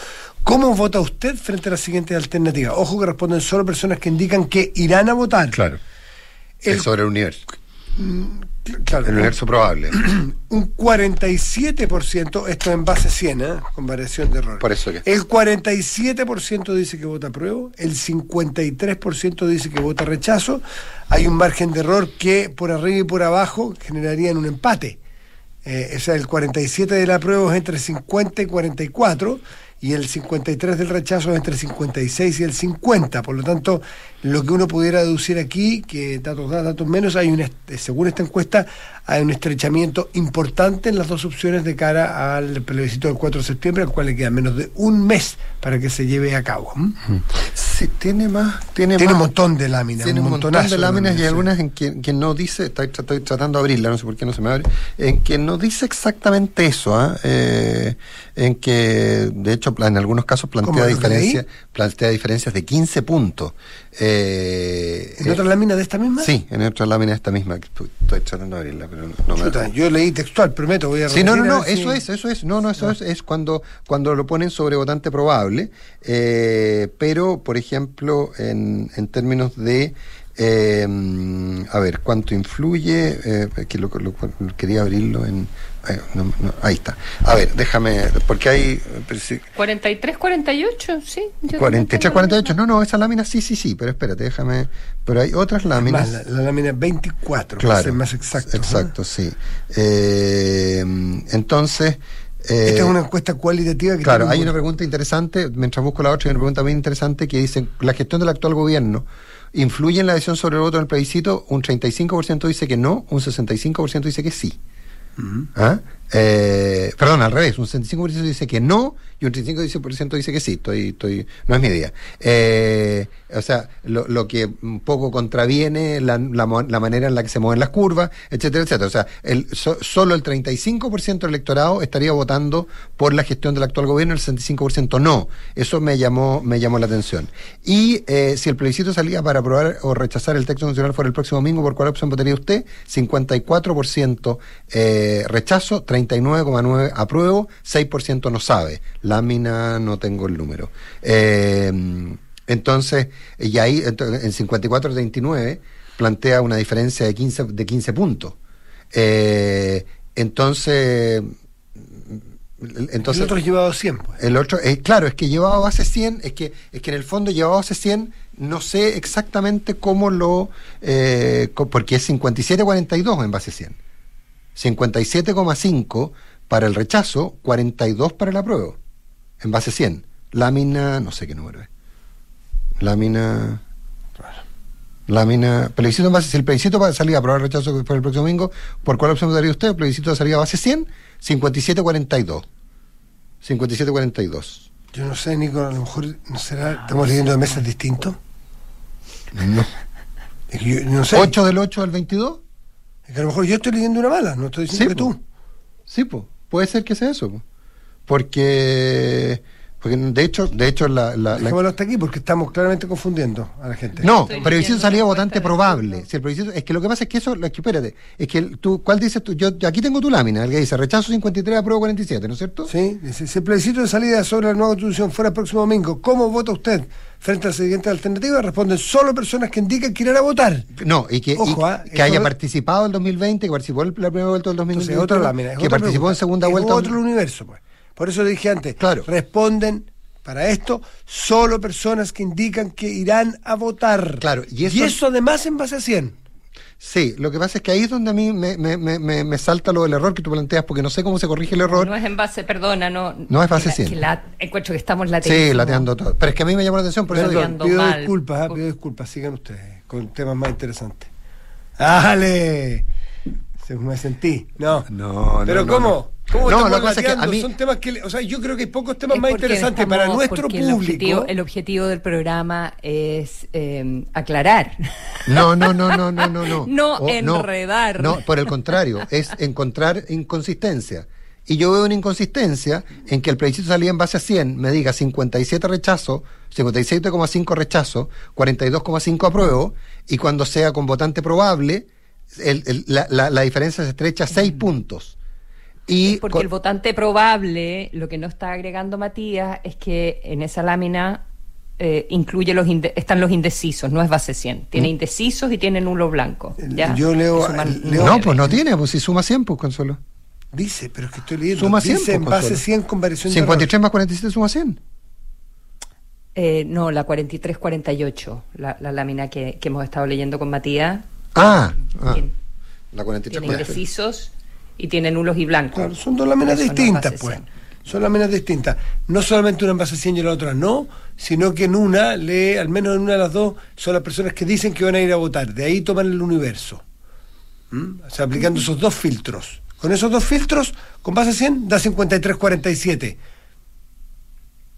¿cómo vota usted frente a las siguientes alternativas? Ojo que responden solo personas que indican que irán a votar. Claro. El- es sobre el universo. Claro, el universo probable. un 47%, esto en base 100, ¿eh? con variación de error. Por eso que. El 47% dice que vota apruebo, el 53% dice que vota rechazo. Hay un margen de error que por arriba y por abajo generarían un empate. Eh, o sea, el 47 del apruebo es entre 50 y 44 y el 53 del rechazo es entre 56 y el 50. Por lo tanto, lo que uno pudiera deducir aquí, que datos más, datos menos, hay un, est- según esta encuesta, hay un estrechamiento importante en las dos opciones de cara al plebiscito del 4 de septiembre, al cual le queda menos de un mes para que se lleve a cabo. Sí, tiene más. Tiene, Tiene más- un montón de láminas. Tiene un montón de láminas y algunas en que, que no dice, estoy, tra- estoy tratando de abrirla, no sé por qué no se me abre, en que no dice exactamente eso, ¿ah? Eh, en que de hecho en algunos casos ¿Cómo, plantea diferencias, plantea diferencias de 15 puntos. Eh, ¿En eh, otra lámina de esta misma? Sí, en otra lámina esta misma, que estoy, estoy tratando de abrirla, pero no, no me Chuta, yo leí textual, prometo, voy a Sí, no, no, no, si- eso es, eso es, no, no, eso es, es cuando, cuando lo ponen sobre votante probable, eh, pero, por ejemplo, en, en términos de Eh, a ver, ¿cuánto influye? Eh, que lo, lo- quería abrirlo en... eh, no, no, ahí está. A ver, déjame, porque hay... sí, 43, 48, sí. yo 43, tengo- 48, no, no, esa lámina sí, sí, sí, pero espérate, déjame... Pero hay otras láminas... Más, la, la lámina 24, para Claro, ser más exacto. Exacto, sí. Eh, entonces... eh, Esta es una encuesta cualitativa que Claro, hay un- una pregunta interesante, mientras busco la otra, hay una pregunta muy interesante que dice, ¿la gestión del actual gobierno influye en la decisión sobre el voto en el plebiscito? Un 35% dice que no, un 65% dice que sí. ¿Ah? Eh, perdón, al revés, un 65% dice que no y un 35% dice que sí, estoy, estoy, no es mi idea. Eh, o sea, lo, que un poco contraviene la manera en la que se mueven las curvas, etcétera, etcétera. O sea, el, so- solo el 35% del electorado estaría votando por la gestión del actual gobierno, el 65% no. Eso me llamó, me llamó la atención. Y eh, si el plebiscito salía para aprobar o rechazar el texto nacional fuera el próximo domingo, ¿por cuál opción votaría usted? 54% eh, rechazo, 39,9% apruebo, 6% no sabe. Lámina no tengo el número. Eh, entonces, y ahí en 54-39 plantea una diferencia de 15, de 15 puntos. Eh, entonces, entonces el otro llevado 100, pues. el otro, eh, claro, es que llevaba base 100, es que, es que en el fondo llevaba base 100, no sé exactamente cómo lo, eh, porque es 57-42 en base 100. 57,5 para el rechazo, 42 para el apruebo, en base 100. Lámina, no sé qué número es. Lámina... Lámina, plebiscito en base, si el plebiscito va a salir a aprobar el rechazo para el próximo domingo, ¿por cuál opción votaría usted? El plebiscito de salida base 100, 57-42. 57-42. Yo no sé, Nico, a lo mejor no será. ¿Estamos leyendo de mesas distintos? No. Es que yo no sé. 8 del 8 al 22. Es que a lo mejor yo estoy leyendo una mala, no estoy diciendo Sí, que po. tú. Sí, pues, puede ser que sea eso. po. Porque, porque de hecho, de hecho la, la- la- Dejémoslo hasta aquí porque estamos claramente confundiendo a la gente. no, plebiscito salía votante probable. Si el plebiscito, es que lo que pasa es que eso, es que espérate, es que el- tú, ¿cuál dices tú? Yo aquí tengo tu lámina, el que dice rechazo 53, apruebo 47, ¿no es cierto? Sí, dice, si el plebiscito de salida sobre la nueva constitución fuera el próximo domingo, ¿cómo vota usted frente a la siguiente alternativa? Responden solo personas que indican que irán a votar. No, y que, y Ojo, ah, que eso haya es- participado en 2020, que participó en la primera vuelta del Entonces, 2021, otra lámina. es que otra participó pregunta. en segunda Es vuelta. otro universo, pues. Por eso le dije antes. Claro. Responden para esto solo personas que indican que irán a votar. Claro, y eso, además en base a 100. Sí, lo que pasa es que ahí es donde a mí me, me, me, me- me salta lo del error que tú planteas, porque no sé cómo se corrige el error. No es en base, perdona, no. No es base que la- 100. que la- encuentro que estamos lateando. Sí, lateando todo. Pero es que a mí me llamó la atención, por eso digo- pido mal. disculpas, ah, pido disculpas. Sigan ustedes con temas más interesantes. ¡Dale! Se me sentí. No. No, Pero no, ¿cómo? no. ¿Cómo No, estamos lo que pasa es que a mí- Son temas que... O sea, yo creo que hay pocos temas Es más interesantes estamos- para nuestro público. El objetivo, el objetivo del programa es eh, aclarar. No, no, no, no, no, no, no. No O- enredar. No, por el contrario, es encontrar inconsistencia. Y yo veo una inconsistencia en que el plebiscito salía en base a 100, me diga 57 rechazo, 57,5 rechazo, 42,5 apruebo, y cuando sea con votante probable, el- el- la, la- la diferencia se estrecha a 6 puntos. Y Porque con- el votante probable, lo que no está agregando Matías, es que en esa lámina eh, incluye los inde- están los indecisos, no es base 100. Tiene Mm. indecisos y tiene nulo blanco. ¿ya? yo leo- leo- no, pues no tiene, pues si suma 100, pues Consuelo. Dice, pero es que estoy leyendo. Suma 100, Dice en pues, base Consuelo. 100 con variación de 53 más 47 suma 100. Eh, no, la 43-48, la, la lámina que, que hemos estado leyendo con Matías, Ah, ah. La 43 tiene indecisos y tiene nulos y blancos. Claro, son dos láminas distintas, pues. 100. Son láminas distintas. No solamente una en base 100 y la otra no, sino que en una, lee, al menos en una de las dos, son las personas que dicen que van a ir a votar. De ahí toman el universo. ¿Mm? O sea, aplicando esos dos filtros. Con esos dos filtros, con base 100, da 53-47.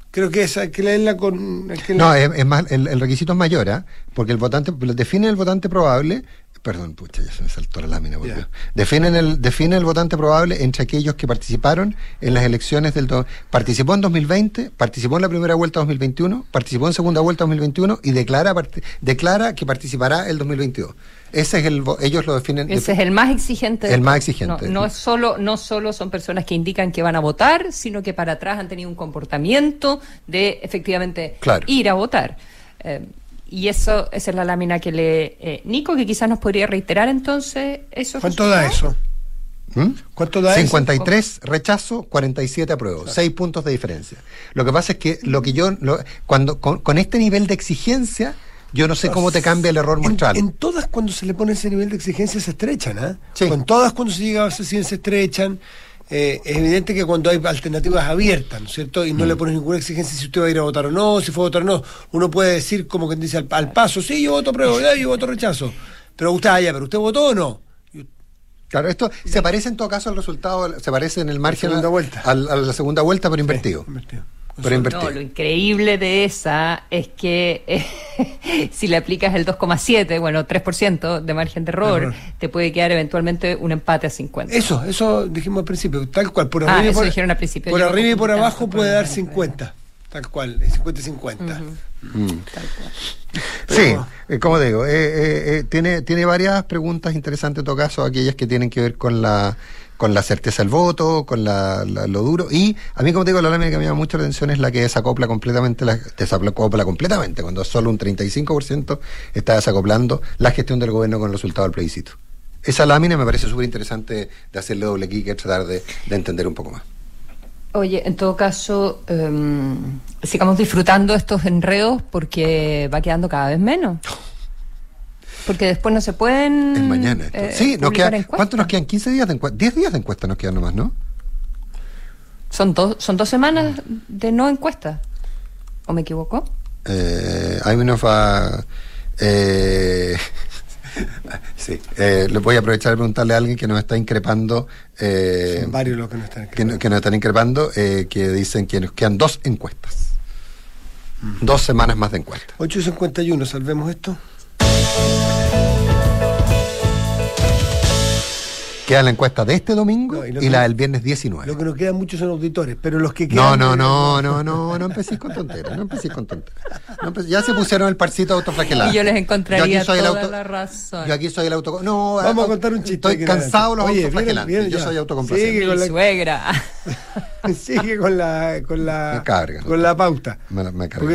Creo que esa hay que leerla con... que No, es, es más, el, el requisito es mayor, ¿ah? porque el votante, define el votante probable, perdón, pucha, ya se me saltó la lámina. Dios. Definen el, define el votante probable entre aquellos que participaron en las elecciones del... do- participó en 2020, participó en la primera vuelta 2021, participó en segunda vuelta 2021 y declara, parti- declara que participará el 2022. Ese es el... vo- Ellos lo definen... Ese es el más exigente. de El más exigente. No, no es solo, no solo son personas que indican que van a votar, sino que para atrás han tenido un comportamiento de efectivamente Claro. ir a votar. Eh, y eso, esa es la lámina que lee eh, Nico, que quizás nos podría reiterar entonces eso. ¿Cuánto da eso? ¿Mm? ¿Cuánto da 53 rechazo, 47 apruebo, 6 puntos de diferencia. Lo que pasa es que lo que yo, lo- cuando con, con este nivel de exigencia, yo no sé cómo te cambia el error En, muestral. en todas cuando se le pone ese nivel de exigencia se estrechan, ¿ah? Con todas cuando se llega a ese 100 se estrechan. Eh, es evidente que cuando hay alternativas abiertas, ¿no es cierto? Y no Mm. le pones ninguna exigencia si usted va a ir a votar o no, si fue a votar o no. Uno puede decir como que dice al, al paso, sí, yo voto prueba, ya, yo voto rechazo. Pero usted, ah, ya, pero usted votó o no. Claro, esto se parece en todo caso al resultado, se parece en el margen segunda a- vuelta. al- a la segunda vuelta, pero invertido. Invertido. No, lo increíble de esa es que eh, si le aplicas el 2,7, bueno, 3% de margen de error, Error. te puede quedar eventualmente un empate a 50. Eso, eso dijimos al principio, tal cual, por Ah, arriba y por, dijeron al principio, por yo arriba y por abajo puede dar 50, tal cual, 50 y 50. Mm. Sí, eh, como digo, eh, eh, eh, tiene, tiene varias preguntas interesantes en todo caso, aquellas que tienen que ver con la con la certeza del voto, con la, la- lo duro. Y a mí, como te digo, la lámina que me llama mucho la atención es la que desacopla completamente, la, desacopla completamente, cuando solo un 35% está desacoplando la gestión del gobierno con el resultado del plebiscito. Esa lámina me parece súper interesante de hacerle doble clic y tratar de, de entender un poco más. Oye, en todo caso, em, sigamos disfrutando estos enredos porque va quedando cada vez menos. Porque después no se pueden. Es mañana. esto. eh, sí, nos queda, encuestas. ¿cuánto nos quedan? ¿15 días de encuesta? 10 días de encuesta nos quedan nomás, ¿no? Son, dos son dos semanas de no encuesta. ¿O me equivoco? Eh, hay unos va. Eh, sí, eh, le voy a aprovechar de preguntarle a alguien que nos está increpando. eh, Son varios los que no están que, no- que nos están increpando, eh, que dicen que nos quedan dos encuestas. Dos semanas más de encuesta. 8.51, salvemos esto. Queda la encuesta de este domingo No, y y, lo que- la del viernes 19. Lo que nos quedan muchos son auditores, pero los que No, quedan. no, no, no, no, no empecéis con tonteras, no empecéis con tonteras. No ya se pusieron el parcito autoflagelado. Y yo les encontraría Yo aquí soy el toda auto- la razón. Yo aquí soy el auto... No, Vamos a contar un chiste. Estoy que cansado de los Oye, autoflagelantes. viene Yo soy autocomplaciente. Sigue con la, suegra. sigue con la, con la, Me carga. con la pauta. Me, me carga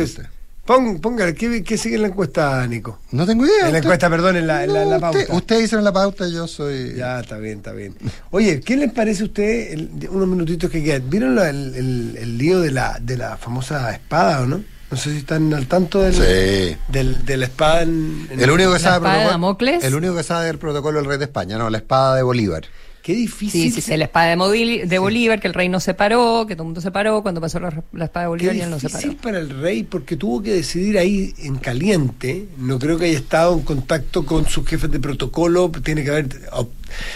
Porque usted. pon, póngale, ¿qué, ¿qué sigue en la encuesta, Nico? No tengo idea. En la usted- encuesta, perdón, en la, en la, en la No, pauta. usted, usted hizo en la pauta, yo soy... Ya, está bien, está bien. Oye, ¿qué les parece a usted, el- unos minutitos que quedan? ¿Vieron la- el, el- el lío de la, de la famosa espada o no? No sé si están al tanto del, Sí. del- de la espada en... en- El único que ¿La sabe espada de protocolo- Damocles? el único que sabe del protocolo del rey de España, no, la espada de Bolívar. Qué difícil. Sí, sí, sí, la espada de, Bolívar, que el rey no se paró, que todo el mundo se paró cuando pasó la, la espada de Qué Bolívar y él no se difícil paró. para el rey porque tuvo que decidir ahí en caliente. No creo que haya estado en contacto con sus jefes de protocolo. Tiene que haber,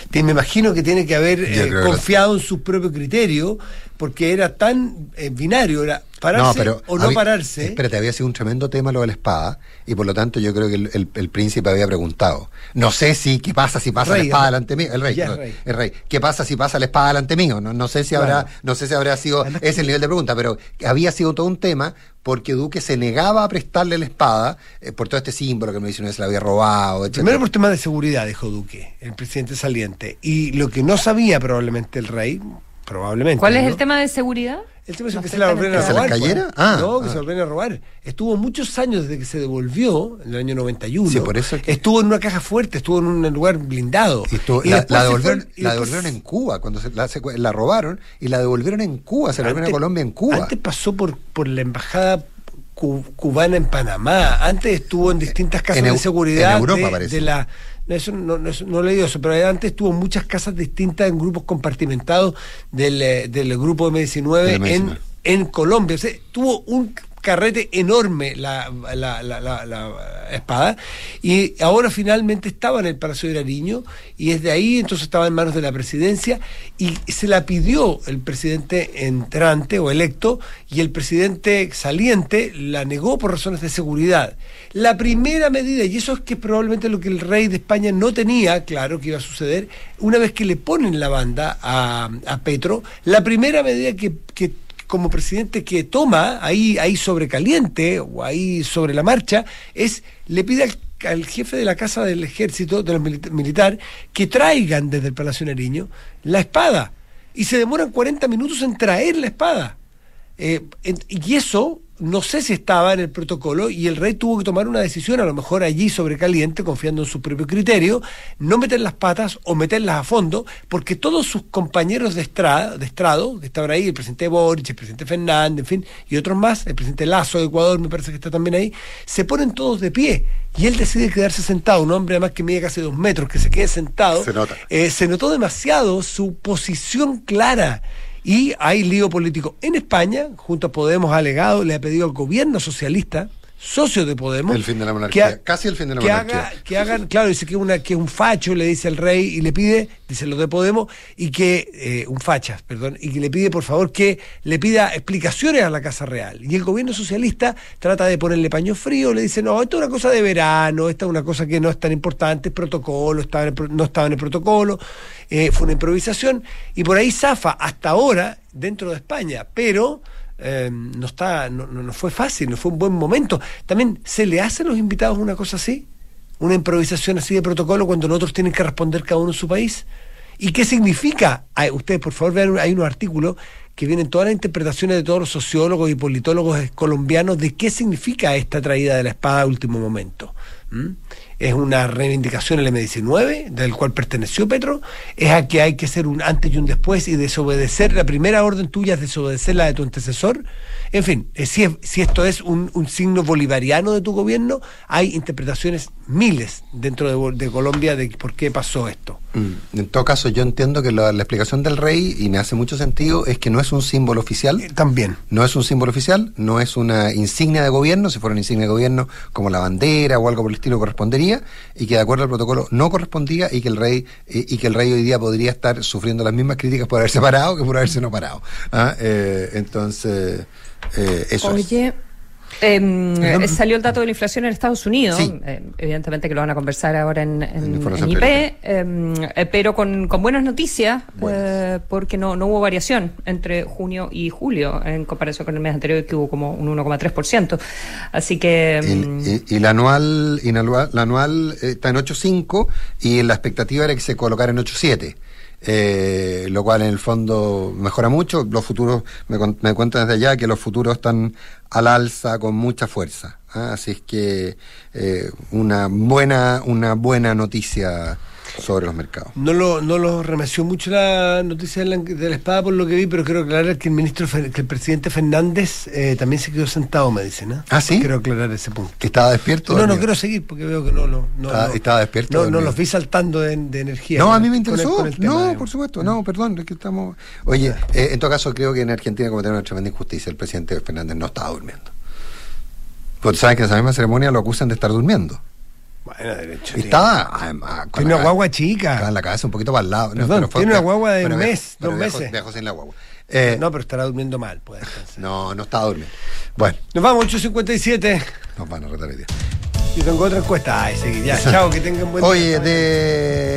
te- me imagino que tiene que haber eh, confiado en su propio criterio porque era tan eh, binario, era pararse o no había- pararse. Espérate, había sido un tremendo tema lo de la espada y por lo tanto yo creo que el, el- el príncipe había preguntado. No sé si, ¿qué pasa si pasa Rey, la espada el- delante mío? El rey, no, el rey. ¿Qué pasa si pasa la espada delante mío? No, no sé si habrá, no sé si habrá sido ese el nivel de pregunta, pero había sido todo un tema porque Duque se negaba a prestarle la espada eh, por todo este símbolo que me dice vez se la había robado. Primero por temas de seguridad, dijo Duque, el presidente saliente. Y lo que no sabía probablemente el rey, probablemente. ¿Cuál es ¿no? el tema de seguridad? El tema es que se la volvieron a. ¿Que se la robar. cayera? pues. Ah, no, que ah. se la volvieron a robar. Estuvo muchos años desde que se devolvió, en el año 91. Sí, por eso que- Estuvo en una caja fuerte, estuvo en un lugar blindado. Y estuvo- Y la, la devolvieron, fue- y la después- devolvieron en Cuba, cuando se, la, se- la robaron y la devolvieron en Cuba, se la devolvieron a Colombia en Cuba. Antes pasó por, por la embajada cu- cubana en Panamá. Antes estuvo en distintas casas En de seguridad en Europa, de, parece. de la eso no, no, no he leído eso, pero antes estuvo en muchas casas distintas en grupos compartimentados del, eh, del grupo M19 Del en, M19. en Colombia. O sea, tuvo un carrete enorme la, la, la, la- espada y ahora finalmente estaba en el Palacio de Nariño y desde ahí entonces estaba en manos de la presidencia y se la pidió el presidente entrante o electo y el presidente saliente la negó por razones de seguridad. La primera medida, y eso es que probablemente lo que el rey de España no tenía claro que iba a suceder, una vez que le ponen la banda a, a Petro, la primera medida que, que como presidente que toma ahí, ahí sobre caliente o ahí sobre la marcha es le pide al, al jefe de la casa del ejército, de los milita- militar, que traigan desde el Palacio Nariño la espada. Y se demoran 40 minutos en traer la espada. Eh, y eso no sé si estaba en el protocolo y el rey tuvo que tomar una decisión, a lo mejor allí sobrecaliente, confiando en su propio criterio, no meter las patas o meterlas a fondo, porque todos sus compañeros de, estrada, de estrado, que estaban ahí, el presidente Boric, el presidente Fernández, en fin, y otros más, el presidente Lazo de Ecuador me parece que está también ahí, se ponen todos de pie. Y él decide quedarse sentado, un hombre además que mide casi dos metros, que se quede sentado. Se nota. Eh, se notó demasiado su posición clara. Y hay lío político en España, junto a Podemos ha alegado, le ha pedido al gobierno socialista, socio de Podemos, El fin de la monarquía. ha- Casi el fin de la que, monarquía. haga, que hagan, claro, dice que, una, que es un facho, le dice al rey, y le pide, dice lo de Podemos, y que, eh, un fachas, perdón, y que le pide por favor que le pida explicaciones a la Casa Real. Y el gobierno socialista trata de ponerle paño frío, le dice, no, esto es una cosa de verano, esta es una cosa que no es tan importante, es protocolo, estaba en el no estaba en el protocolo, eh, fue una improvisación, y por ahí zafa hasta ahora dentro de España, pero eh, no está no, no- fue fácil, no fue un buen momento. También, ¿se le hace a los invitados una cosa así? ¿Una improvisación así de protocolo cuando los otros tienen que responder cada uno en su país? ¿Y qué significa? Ustedes, por favor, vean, hay unos artículos que vienen todas las interpretaciones de todos los sociólogos y politólogos colombianos de qué significa esta traída de la espada a último momento. Es una reivindicación del M19, del cual perteneció Petro, es a que hay que ser un antes y un después y desobedecer, la primera orden tuya es desobedecer la de tu antecesor. En fin, eh, si, es- si esto es un, un signo bolivariano de tu gobierno, hay interpretaciones miles dentro de, de Colombia de por qué pasó esto. Mm, En todo caso, yo entiendo que la, la explicación del rey, y me hace mucho sentido, es que no es un símbolo oficial. también. No es un símbolo oficial, no es una insignia de gobierno, si fuera una insignia de gobierno como la bandera o algo por el estilo correspondería, y que de acuerdo al protocolo no correspondía y que el rey y, y que el rey hoy día podría estar sufriendo las mismas críticas por haberse parado que por haberse no parado. ¿ah? Eh, entonces, eh, eso es. Oye, Eh, no- eh, salió el dato de la inflación en Estados Unidos, Sí. eh, evidentemente que lo van a conversar ahora en, en- IP, em, eh, pero con, con buenas noticias, eh, porque no, no hubo variación entre junio y julio en comparación con el mes anterior, que hubo como un 1,3%. Así que... em, Y, y la anual, y la anual, la anual está en 8.5 y la expectativa era que se colocara en 8.7. Eh, lo cual en el fondo mejora mucho. Los futuros, me, me cuentan desde allá que los futuros están al alza con mucha fuerza. ¿ah? Así es que eh, una buena, una buena noticia sobre los mercados. No lo, no lo remeció mucho la noticia de la, de la espada por lo que vi, pero quiero aclarar que el ministro, que el presidente Fernández eh, también se quedó sentado, me dicen. ¿eh? ¿Ah, sí? Quiero aclarar ese punto. ¿Que estaba despierto? No, no quiero seguir porque veo que no lo. No, Estaba- no- estaba despierto, No, no los vi saltando de, de energía. No, a mí me con el- interesó. con el tema, no, por supuesto. No, perdón, es que estamos. Oye, eh, en todo caso, creo que en Argentina cometieron una tremenda injusticia. El presidente Fernández no estaba durmiendo. Pues saben que en esa misma ceremonia lo acusan de estar durmiendo. Bueno, derecho. Estaba. además, con Tiene una guagua chica. Estaba en la cabeza un poquito para el lado. Perdón, pero fue- tiene una guagua de un mes, dos meses. sin la guagua. Eh, no, pero estará durmiendo mal, puede. No, no estaba durmiendo. Bueno, Nos vamos, 8.57. nos van a retar hoy día. Yo tengo otra encuesta. Ay, seguí, ya. Chao, que tengan buen día. Oye, de.